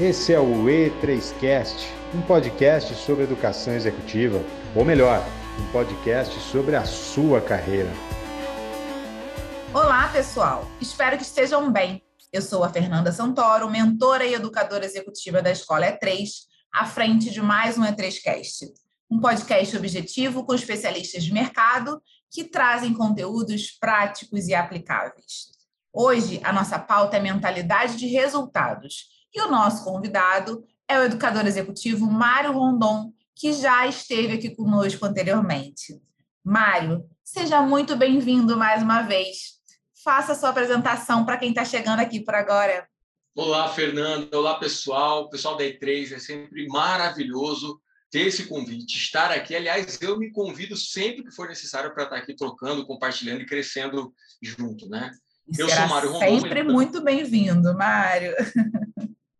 Esse é o E3Cast, um podcast sobre educação executiva, ou melhor, um podcast sobre a sua carreira. Olá, pessoal. Espero que estejam bem. Eu sou a Fernanda Santoro, mentora e educadora executiva da Escola E3, à frente de mais um E3Cast, um podcast objetivo com especialistas de mercado que trazem conteúdos práticos e aplicáveis. Hoje, a nossa pauta é mentalidade de resultados. E o nosso convidado é o educador executivo Mário Rondon, que já esteve aqui conosco anteriormente. Mário, seja muito bem-vindo mais uma vez. Faça a sua apresentação para quem está chegando aqui por agora. Olá, Fernanda. Olá, pessoal. Pessoal da E3, é sempre maravilhoso ter esse convite, estar aqui. Aliás, eu me convido sempre que for necessário para estar aqui trocando, compartilhando e crescendo junto, né? Eu sou Mário Rondon. Sempre muito bem-vindo, Mário.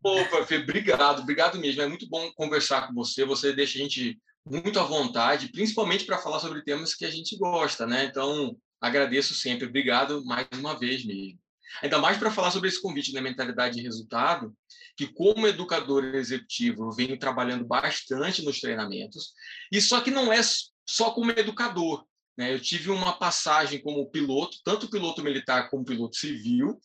Opa, Fê, obrigado, obrigado mesmo. É muito bom conversar com você. Você deixa a gente muito à vontade, principalmente para falar sobre temas que a gente gosta, né? Então, agradeço sempre. Obrigado mais uma vez mesmo. Ainda mais para falar sobre esse convite da né? mentalidade de resultado, que como educador executivo eu venho trabalhando bastante nos treinamentos, e só que não é só como educador. Né? Eu tive uma passagem como piloto, tanto piloto militar como piloto civil,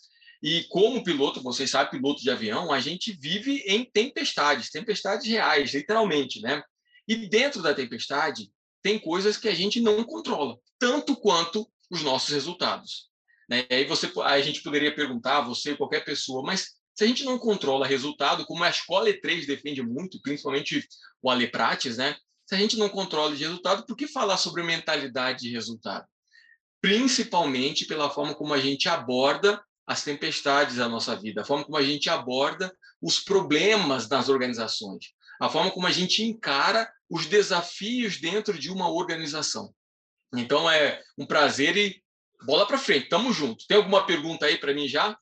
e como piloto, vocês sabem, piloto de avião, a gente vive em tempestades, tempestades reais, literalmente, né? E dentro da tempestade tem coisas que a gente não controla, tanto quanto os nossos resultados. Né? E aí você, a gente poderia perguntar, você, qualquer pessoa, mas se a gente não controla resultado, como a escola E3 defende muito, principalmente o Ale Prates, né? Se a gente não controla de resultado, por que falar sobre mentalidade de resultado? Principalmente pela forma como a gente aborda as tempestades da nossa vida, a forma como a gente aborda os problemas das organizações, a forma como a gente encara os desafios dentro de uma organização. Então é um prazer e bola para frente, tamo junto. Tem alguma pergunta aí para mim já?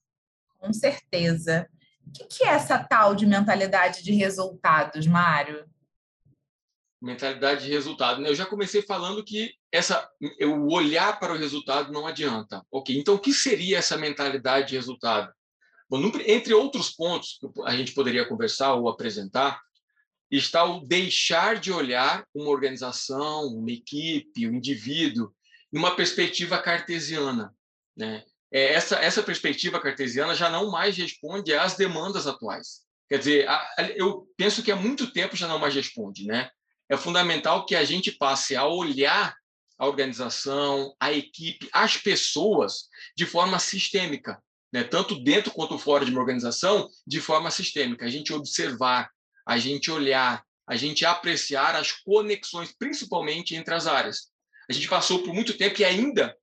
Com certeza. O que é essa tal de mentalidade de resultados, Mário? Mentalidade de resultado. Né? Eu já comecei falando que essa, o olhar para o resultado não adianta. Ok, então o que seria essa mentalidade de resultado? Bom, entre outros pontos que a gente poderia conversar ou apresentar, está o deixar de olhar uma organização, uma equipe, um indivíduo numa perspectiva cartesiana. Né? É, essa, essa perspectiva cartesiana já não mais responde às demandas atuais. Quer dizer, eu penso que há muito tempo já não mais responde. Né? É fundamental que a gente passe a olhar a organização, a equipe, as pessoas de forma sistêmica, né? tanto dentro quanto fora de uma organização, de forma sistêmica. A gente observar, a gente olhar, a gente apreciar as conexões, principalmente entre as áreas. A gente passou por muito tempo e ainda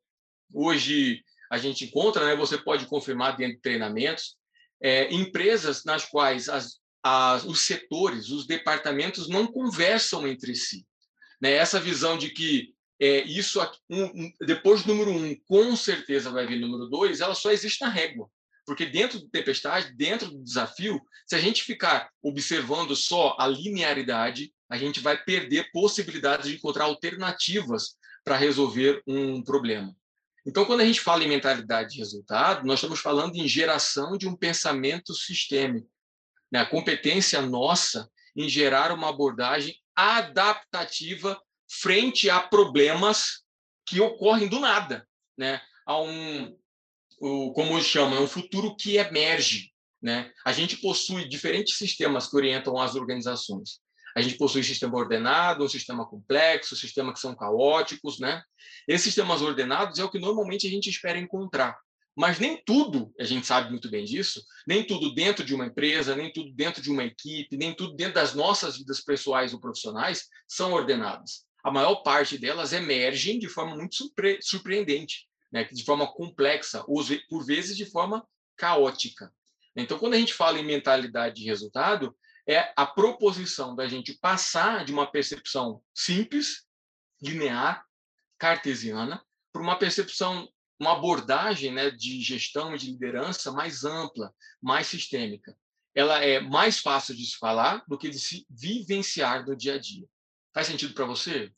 hoje a gente encontra, né, você pode confirmar dentro de treinamentos, é, empresas nas quais as, as, os setores, os departamentos não conversam entre si. Né? Essa visão de que é, isso um, um, depois do número um, com certeza vai vir número dois, ela só existe na régua. Porque dentro do tempestade, dentro do desafio, se a gente ficar observando só a linearidade, a gente vai perder possibilidades de encontrar alternativas para resolver um problema. Então, quando a gente fala em mentalidade de resultado, nós estamos falando em geração de um pensamento sistêmico. Né? A competência nossa em gerar uma abordagem adaptativa frente a problemas que ocorrem do nada, né? A um, o, como chama, é um futuro que emerge, né? A gente possui diferentes sistemas que orientam as organizações. A gente possui sistema ordenado, um sistema complexo, sistemas que são caóticos, né? Esses sistemas ordenados é o que normalmente a gente espera encontrar. Mas nem tudo, a gente sabe muito bem disso, nem tudo dentro de uma empresa, nem tudo dentro de uma equipe, nem tudo dentro das nossas vidas pessoais ou profissionais são ordenados. A maior parte delas emergem de forma muito surpre surpreendente, né? de forma complexa, ou por vezes de forma caótica. Então, quando a gente fala em mentalidade de resultado, é a proposição da gente passar de uma percepção simples, linear, cartesiana, para uma percepção, uma abordagem né, de gestão e de liderança mais ampla, mais sistêmica. Ela é mais fácil de se falar do que de se vivenciar no dia a dia. Faz sentido para você?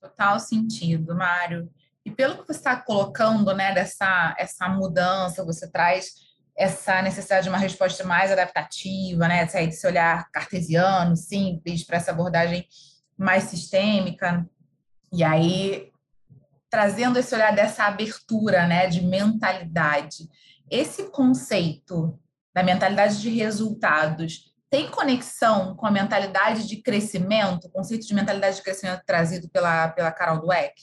Total sentido, Mário. E pelo que você está colocando, né, dessa essa mudança, você traz essa necessidade de uma resposta mais adaptativa, né? Sair desse olhar cartesiano, simples, para essa abordagem mais sistêmica. E aí, trazendo esse olhar dessa abertura, né, de mentalidade. Esse conceito da mentalidade de resultados tem conexão com a mentalidade de crescimento, o conceito de mentalidade de crescimento trazido pela, pela Carol Dweck?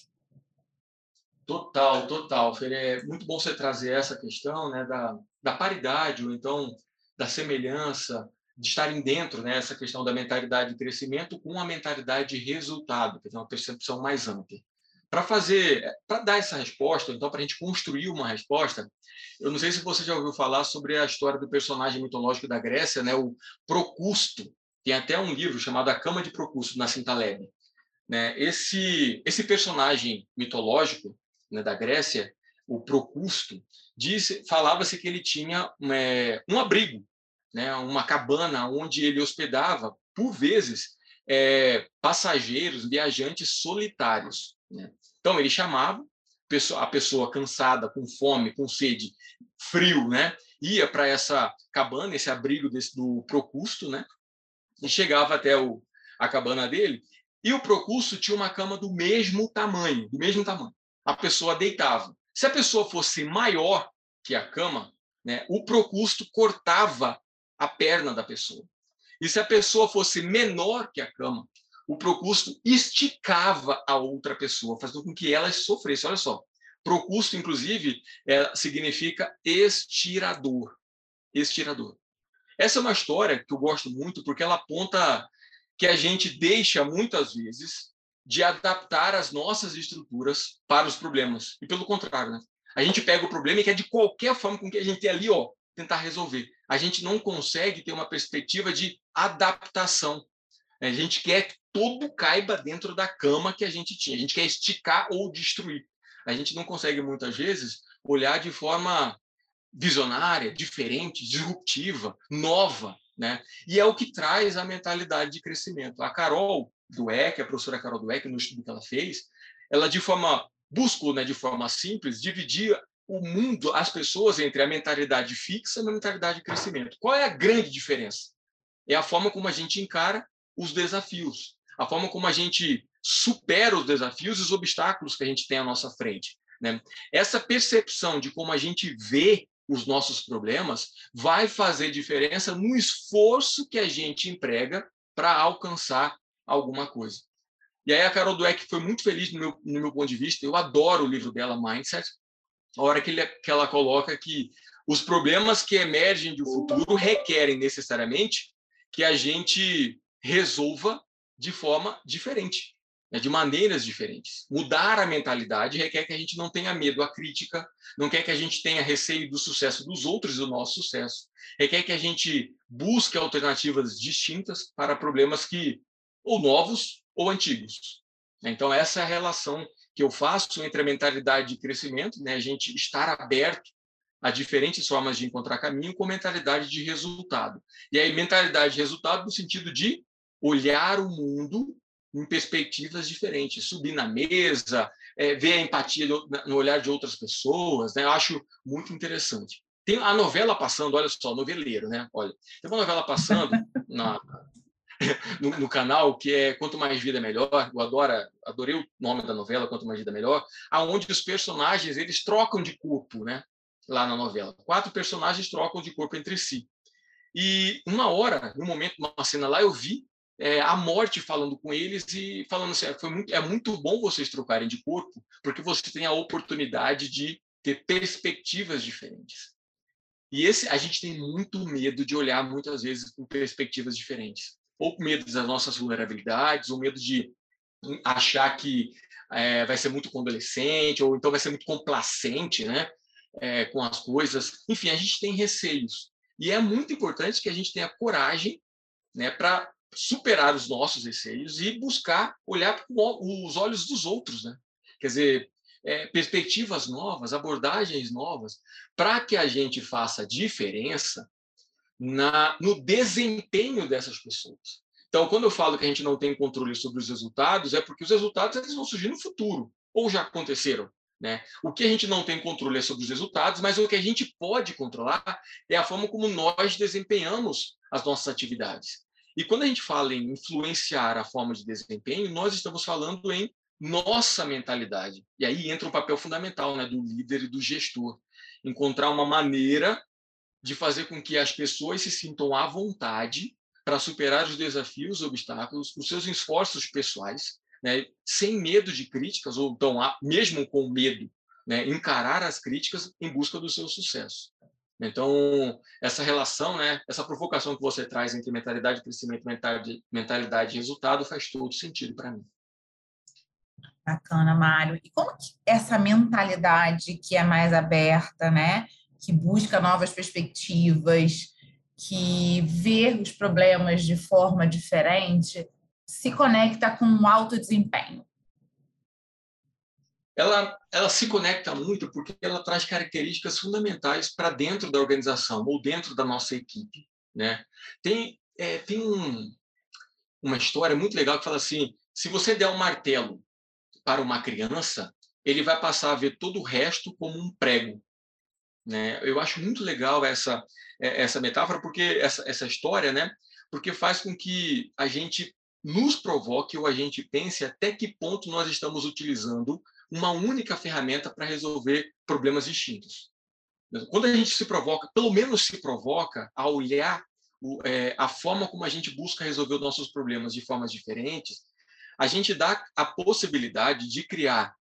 Total, total. É muito bom você trazer essa questão né, da, da paridade, ou então da semelhança, de estarem dentro, né, essa questão da mentalidade de crescimento com a mentalidade de resultado, que é uma percepção mais ampla. Para fazer, para dar essa resposta, então para a gente construir uma resposta, eu não sei se você já ouviu falar sobre a história do personagem mitológico da Grécia, né, o Procusto. Tem até um livro chamado A Cama de Procusto na Cintaleb. Né? Esse esse personagem mitológico né, da Grécia, o Procusto, falava-se que ele tinha é, um abrigo, né, uma cabana onde ele hospedava, por vezes, é, passageiros, viajantes solitários. Né? Então, ele chamava a pessoa cansada, com fome, com sede, frio, né? ia para essa cabana, esse abrigo desse, do Procusto, né? e chegava até o, a cabana dele, e o Procusto tinha uma cama do mesmo tamanho, do mesmo tamanho a pessoa deitava. Se a pessoa fosse maior que a cama, né, o procusto cortava a perna da pessoa. E se a pessoa fosse menor que a cama, o procusto esticava a outra pessoa, fazendo com que ela sofresse. Olha só, procusto, inclusive, é, significa estirador. Estirador. Essa é uma história que eu gosto muito porque ela aponta que a gente deixa muitas vezes de adaptar as nossas estruturas para os problemas. E pelo contrário, né? a gente pega o problema e quer de qualquer forma com que a gente tem ali, ó, tentar resolver. A gente não consegue ter uma perspectiva de adaptação. A gente quer que tudo caiba dentro da cama que a gente tinha. A gente quer esticar ou destruir. A gente não consegue muitas vezes olhar de forma visionária, diferente, disruptiva, nova, né? E é o que traz a mentalidade de crescimento. A Carol, Dweck, a professora Carol Dweck, no estudo que ela fez, ela de forma buscou, né, de forma simples, dividir o mundo, as pessoas entre a mentalidade fixa e a mentalidade de crescimento. Qual é a grande diferença? É a forma como a gente encara os desafios, a forma como a gente supera os desafios e os obstáculos que a gente tem à nossa frente. Né? Essa percepção de como a gente vê os nossos problemas vai fazer diferença no esforço que a gente emprega para alcançar alguma coisa. E aí a Carol Dweck foi muito feliz no meu, no meu ponto de vista. Eu adoro o livro dela, Mindset. A hora que, ele, que ela coloca que os problemas que emergem do futuro requerem necessariamente que a gente resolva de forma diferente, né? de maneiras diferentes. Mudar a mentalidade requer que a gente não tenha medo à crítica, não quer que a gente tenha receio do sucesso dos outros do nosso sucesso. Requer que a gente busque alternativas distintas para problemas que ou novos ou antigos. Então, essa é a relação que eu faço entre a mentalidade de crescimento, né, a gente estar aberto a diferentes formas de encontrar caminho, com mentalidade de resultado. E aí, mentalidade de resultado no sentido de olhar o mundo em perspectivas diferentes, subir na mesa, é, ver a empatia no olhar de outras pessoas, né? Eu acho muito interessante. Tem a novela passando, olha só, noveleiro, né? Olha, tem uma novela passando na, no, no, canal, que é Quanto Mais Vida Melhor. Eu adoro, adorei o nome da novela, Quanto Mais Vida Melhor, aonde os personagens eles trocam de corpo, né? Lá na novela. Quatro personagens trocam de corpo entre si. E uma hora, no momento, uma cena lá, eu vi é, a morte falando com eles e falando assim: foi muito, é muito bom vocês trocarem de corpo, porque você tem a oportunidade de ter perspectivas diferentes. E esse a gente tem muito medo de olhar muitas vezes com perspectivas diferentes ou medo das nossas vulnerabilidades, ou medo de achar que é, vai ser muito condolescente, ou então vai ser muito complacente né, é, com as coisas. Enfim, a gente tem receios. E é muito importante que a gente tenha coragem né, para superar os nossos receios e buscar olhar com os olhos dos outros. Né? Quer dizer, é, perspectivas novas, abordagens novas, para que a gente faça diferença na, no desempenho dessas pessoas. Então, quando eu falo que a gente não tem controle sobre os resultados, é porque os resultados eles vão surgir no futuro, ou já aconteceram. Né? O que a gente não tem controle é sobre os resultados, mas o que a gente pode controlar é a forma como nós desempenhamos as nossas atividades. E quando a gente fala em influenciar a forma de desempenho, nós estamos falando em nossa mentalidade. E aí entra um papel fundamental né, do líder e do gestor. Encontrar uma maneira de fazer com que as pessoas se sintam à vontade para superar os desafios, os obstáculos, os seus esforços pessoais, né, sem medo de críticas, ou então, mesmo com medo, né, encarar as críticas em busca do seu sucesso. Então, essa relação, né, essa provocação que você traz entre mentalidade de crescimento e mentalidade de resultado faz todo sentido para mim. Bacana, Mário. E como que essa mentalidade que é mais aberta, né, que busca novas perspectivas, que vê os problemas de forma diferente, se conecta com um alto desempenho? Ela, ela se conecta muito porque ela traz características fundamentais para dentro da organização ou dentro da nossa equipe. Né? Tem, é, tem um, uma história muito legal que fala assim: se você der um martelo para uma criança, ele vai passar a ver todo o resto como um prego. Né? Eu acho muito legal essa é, essa metáfora porque essa, essa história, né? Porque faz com que a gente nos provoque ou a gente pense até que ponto nós estamos utilizando uma única ferramenta para resolver problemas distintos. Quando a gente se provoca, pelo menos se provoca a olhar o, é, a forma como a gente busca resolver os nossos problemas de formas diferentes, a gente dá a possibilidade de criar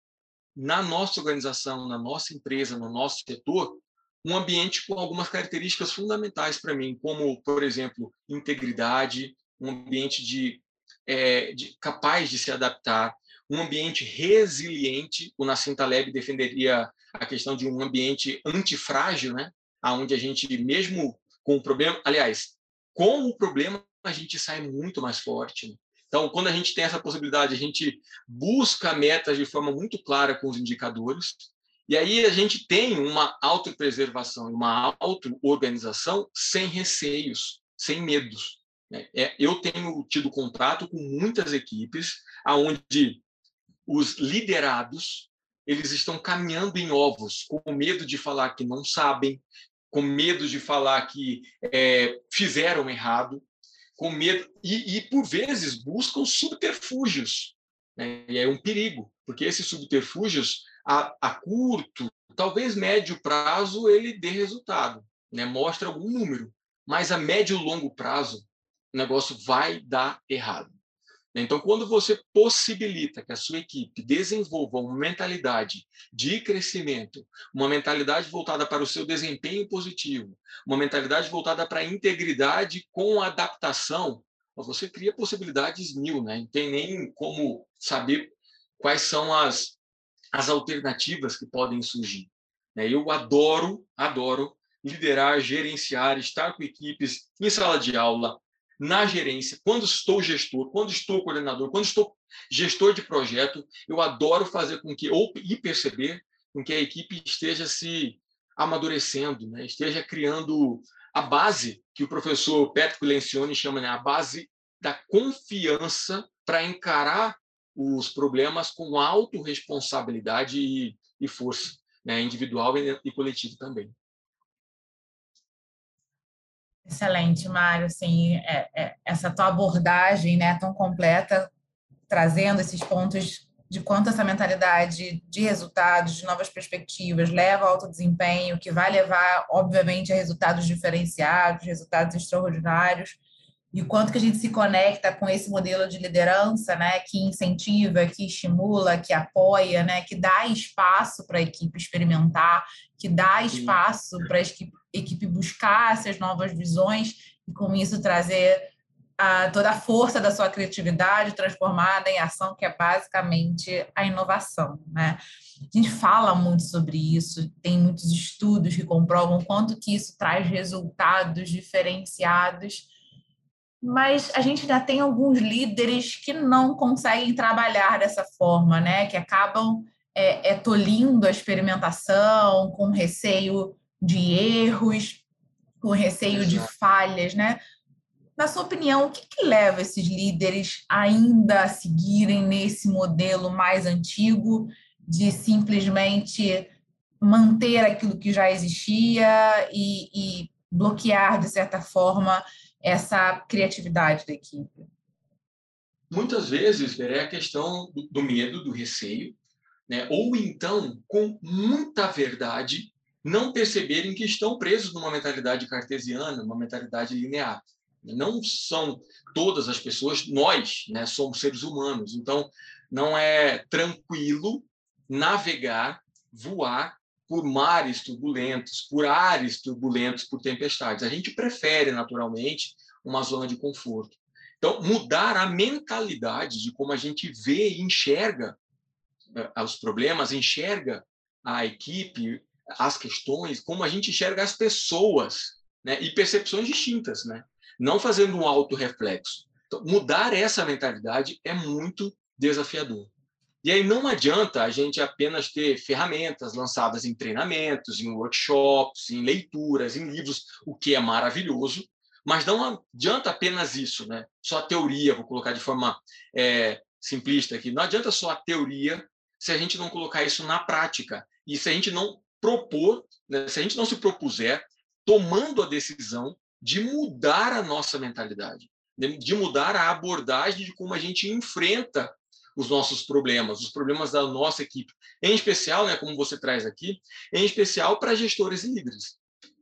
na nossa organização, na nossa empresa, no nosso setor, um ambiente com algumas características fundamentais para mim, como, por exemplo, integridade, um ambiente de, é, de, capaz de se adaptar, um ambiente resiliente. O Nassim Taleb defenderia a questão de um ambiente antifrágil, né? Onde a gente, mesmo com o problema, aliás, com o problema, a gente sai muito mais forte. Né? Então, quando a gente tem essa possibilidade, a gente busca metas de forma muito clara com os indicadores, e aí a gente tem uma autopreservação, uma auto-organização sem receios, sem medos. Né? É, eu tenho tido contato com muitas equipes onde os liderados eles estão caminhando em ovos, com medo de falar que não sabem, com medo de falar que é, fizeram errado, com medo e, e, por vezes buscam subterfúgios. Né? E é um perigo, porque esses subterfúgios a, a curto, talvez médio prazo, ele dê resultado, né? mostra algum número, mas a médio e longo prazo, o negócio vai dar errado. Então, quando você possibilita que a sua equipe desenvolva uma mentalidade de crescimento, uma mentalidade voltada para o seu desempenho positivo, uma mentalidade voltada para a integridade com adaptação, você cria possibilidades mil, né? Não tem nem como saber quais são as, as alternativas que podem surgir. Né? Eu adoro, adoro liderar, gerenciar, estar com equipes em sala de aula, na gerência, quando estou gestor, quando estou coordenador, quando estou gestor de projeto, eu adoro fazer com que, ou e perceber com que a equipe esteja se amadurecendo, né? esteja criando a base que o professor Patrick Lencioni chama, né? a base da confiança para encarar os problemas com autorresponsabilidade e, e força, né, individual e, e coletivo também. Excelente, Mário. Assim, é, é, essa tua abordagem né, tão completa, trazendo esses pontos de quanto essa mentalidade de resultados, de novas perspectivas, leva ao alto desempenho, que vai levar, obviamente, a resultados diferenciados, resultados extraordinários e o quanto que a gente se conecta com esse modelo de liderança, né, que incentiva, que estimula, que apoia, né, que dá espaço para a equipe experimentar, que dá espaço para a equipe, equipe buscar essas novas visões e com isso trazer a, toda a força da sua criatividade transformada em ação, que é basicamente a inovação, né? A gente fala muito sobre isso, tem muitos estudos que comprovam quanto que isso traz resultados diferenciados mas a gente ainda tem alguns líderes que não conseguem trabalhar dessa forma, né? Que acabam é, é, tolindo a experimentação, com receio de erros, com receio de falhas, né? Na sua opinião, o que, que leva esses líderes ainda a seguirem nesse modelo mais antigo de simplesmente manter aquilo que já existia e, e bloquear, de certa forma, essa criatividade da equipe? Muitas vezes é a questão do medo, do receio, né? ou então, com muita verdade, não perceberem que estão presos numa mentalidade cartesiana, uma mentalidade linear. Não são todas as pessoas, nós né, somos seres humanos, então não é tranquilo navegar, voar por mares turbulentos, por ares turbulentos, por tempestades. A gente prefere, naturalmente, uma zona de conforto. Então, mudar a mentalidade de como a gente vê e enxerga uh, os problemas, enxerga a equipe, as questões, como a gente enxerga as pessoas, né? e percepções distintas, né? não fazendo um auto-reflexo. Então, mudar essa mentalidade é muito desafiador. E aí não adianta a gente apenas ter ferramentas lançadas em treinamentos, em workshops, em leituras, em livros, o que é maravilhoso, mas não adianta apenas isso, né? Só a teoria, vou colocar de forma é, simplista aqui. Não adianta só a teoria se a gente não colocar isso na prática e se a gente não propor, né? se a gente não se propuser tomando a decisão de mudar a nossa mentalidade, de mudar a abordagem de como a gente enfrenta os nossos problemas, os problemas da nossa equipe. Em especial, né, como você traz aqui, em especial para gestores e líderes.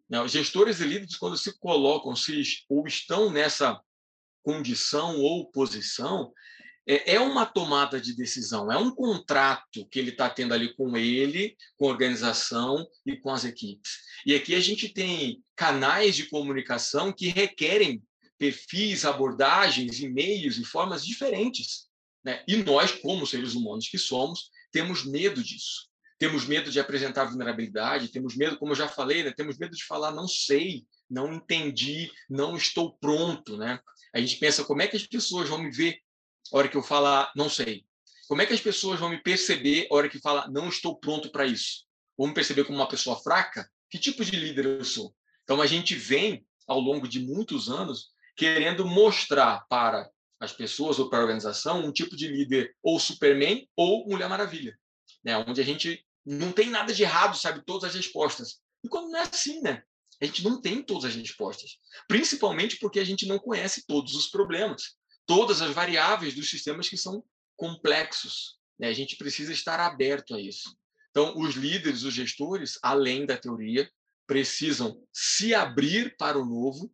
Né? Gestores e líderes, quando se colocam se, ou estão nessa condição ou posição, é, é uma tomada de decisão, é um contrato que ele está tendo ali com ele, com a organização e com as equipes. E aqui a gente tem canais de comunicação que requerem perfis, abordagens, e-mails e formas diferentes né? E nós, como seres humanos que somos, temos medo disso. Temos medo de apresentar vulnerabilidade, temos medo, como eu já falei, né? temos medo de falar não sei, não entendi, não estou pronto. Né? A gente pensa como é que as pessoas vão me ver a hora que eu falar não sei. Como é que as pessoas vão me perceber a hora que falar não estou pronto para isso? Vão me perceber como uma pessoa fraca? Que tipo de líder eu sou? Então a gente vem ao longo de muitos anos querendo mostrar para as pessoas ou para a organização um tipo de líder ou Superman ou Mulher Maravilha, né? Onde a gente não tem nada de errado, sabe todas as respostas. E quando não é assim, né? A gente não tem todas as respostas, principalmente porque a gente não conhece todos os problemas, todas as variáveis dos sistemas que são complexos. Né? A gente precisa estar aberto a isso. Então, os líderes, os gestores, além da teoria, precisam se abrir para o novo,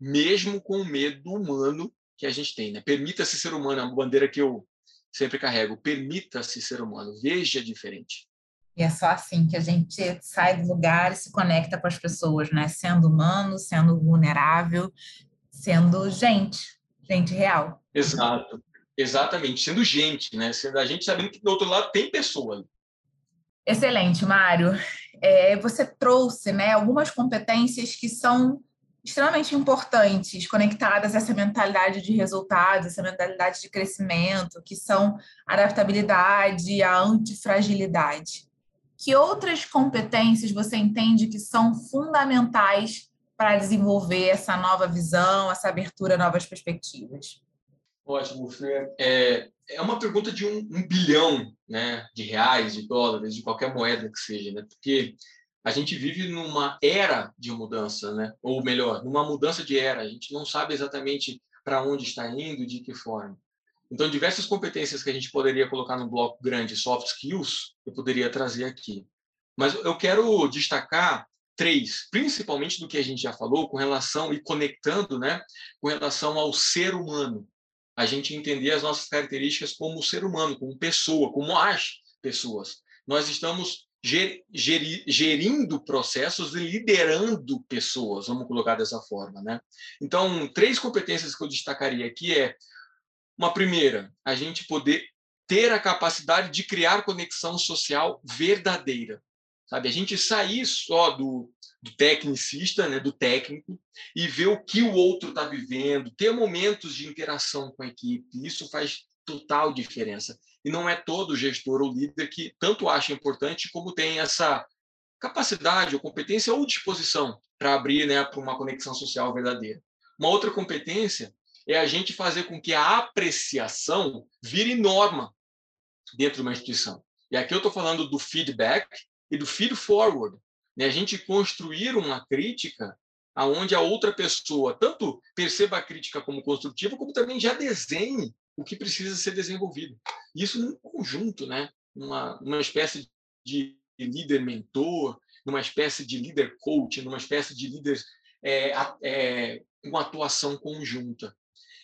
mesmo com o medo humano que a gente tem. Né? Permita-se ser humano, é uma bandeira que eu sempre carrego. Permita-se ser humano, veja diferente. E é só assim que a gente sai do lugar e se conecta com as pessoas, né? Sendo humano, sendo vulnerável, sendo gente, gente real. Exato, exatamente, sendo gente, né? Sendo a gente sabendo que do outro lado tem pessoa. Excelente, Mário. É, você trouxe né, algumas competências que são extremamente importantes, conectadas a essa mentalidade de resultados, essa mentalidade de crescimento, que são a adaptabilidade e a antifragilidade. Que outras competências você entende que são fundamentais para desenvolver essa nova visão, essa abertura a novas perspectivas? Ótimo, Fê. É, é uma pergunta de um, um bilhão né, de reais, de dólares, de qualquer moeda que seja, né? porque a gente vive numa era de mudança, né? ou melhor, numa mudança de era. A gente não sabe exatamente para onde está indo, de que forma. Então, diversas competências que a gente poderia colocar no bloco grande, soft skills, eu poderia trazer aqui. Mas eu quero destacar três, principalmente do que a gente já falou, com relação e conectando, né, com relação ao ser humano. A gente entender as nossas características como ser humano, como pessoa, como as pessoas. Nós estamos gerindo processos e liderando pessoas, vamos colocar dessa forma, né? Então, três competências que eu destacaria aqui é uma primeira, a gente poder ter a capacidade de criar conexão social verdadeira, sabe? A gente sair só do, do tecnicista, né, do técnico, e ver o que o outro está vivendo, ter momentos de interação com a equipe. Isso faz total diferença. E não é todo gestor ou líder que tanto acha importante como tem essa capacidade ou competência ou disposição para abrir né, para uma conexão social verdadeira. Uma outra competência é a gente fazer com que a apreciação vire norma dentro de uma instituição. E aqui eu estou falando do feedback e do feed forward. Né? A gente construir uma crítica aonde a outra pessoa tanto perceba a crítica como construtiva, como também já desenhe o que precisa ser desenvolvido. Isso num conjunto, né? uma, uma espécie de líder mentor, numa espécie de líder coach, numa espécie de líder é, é, com atuação conjunta.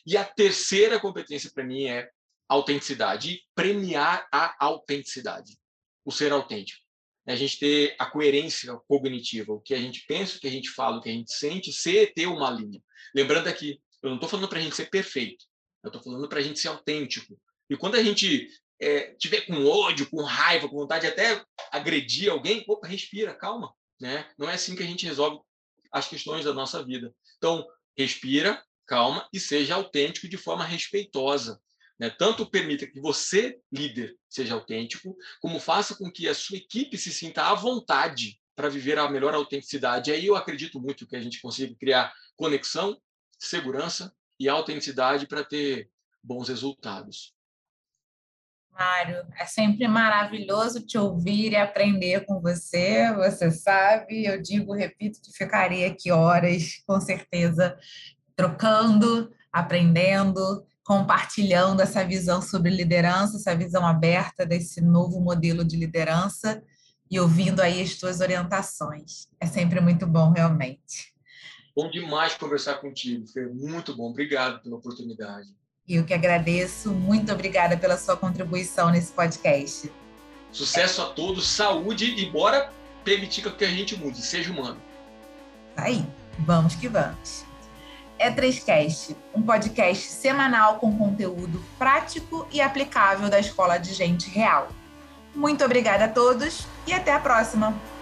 E a terceira competência para mim é autenticidade e premiar a autenticidade, o ser autêntico. A gente ter a coerência cognitiva, o que a gente pensa, o que a gente fala, o que a gente sente, ser ter uma linha. Lembrando aqui, eu não estou falando para a gente ser perfeito, eu estou falando para a gente ser autêntico. E quando a gente é, tiver com ódio, com raiva, com vontade de até agredir alguém, opa, respira, calma. Né? Não é assim que a gente resolve as questões da nossa vida. Então, respira, calma e seja autêntico de forma respeitosa. Né? Tanto permita que você, líder, seja autêntico, como faça com que a sua equipe se sinta à vontade para viver a melhor autenticidade. Aí eu acredito muito que a gente consiga criar conexão, segurança e autenticidade para ter bons resultados. Mário, é sempre maravilhoso te ouvir e aprender com você. Você sabe, eu digo, repito, que ficaria aqui horas, com certeza, trocando, aprendendo compartilhando essa visão sobre liderança, essa visão aberta desse novo modelo de liderança e ouvindo aí as tuas orientações. É sempre muito bom, realmente. Bom demais conversar contigo, foi muito bom. Obrigado pela oportunidade. Eu que agradeço. Muito obrigada pela sua contribuição nesse podcast. Sucesso a todos, saúde e bora permitir que a gente mude, seja humano. Aí, vamos que vamos é 3Cast, um podcast semanal com conteúdo prático e aplicável da Escola de Gente Real. Muito obrigada a todos e até a próxima!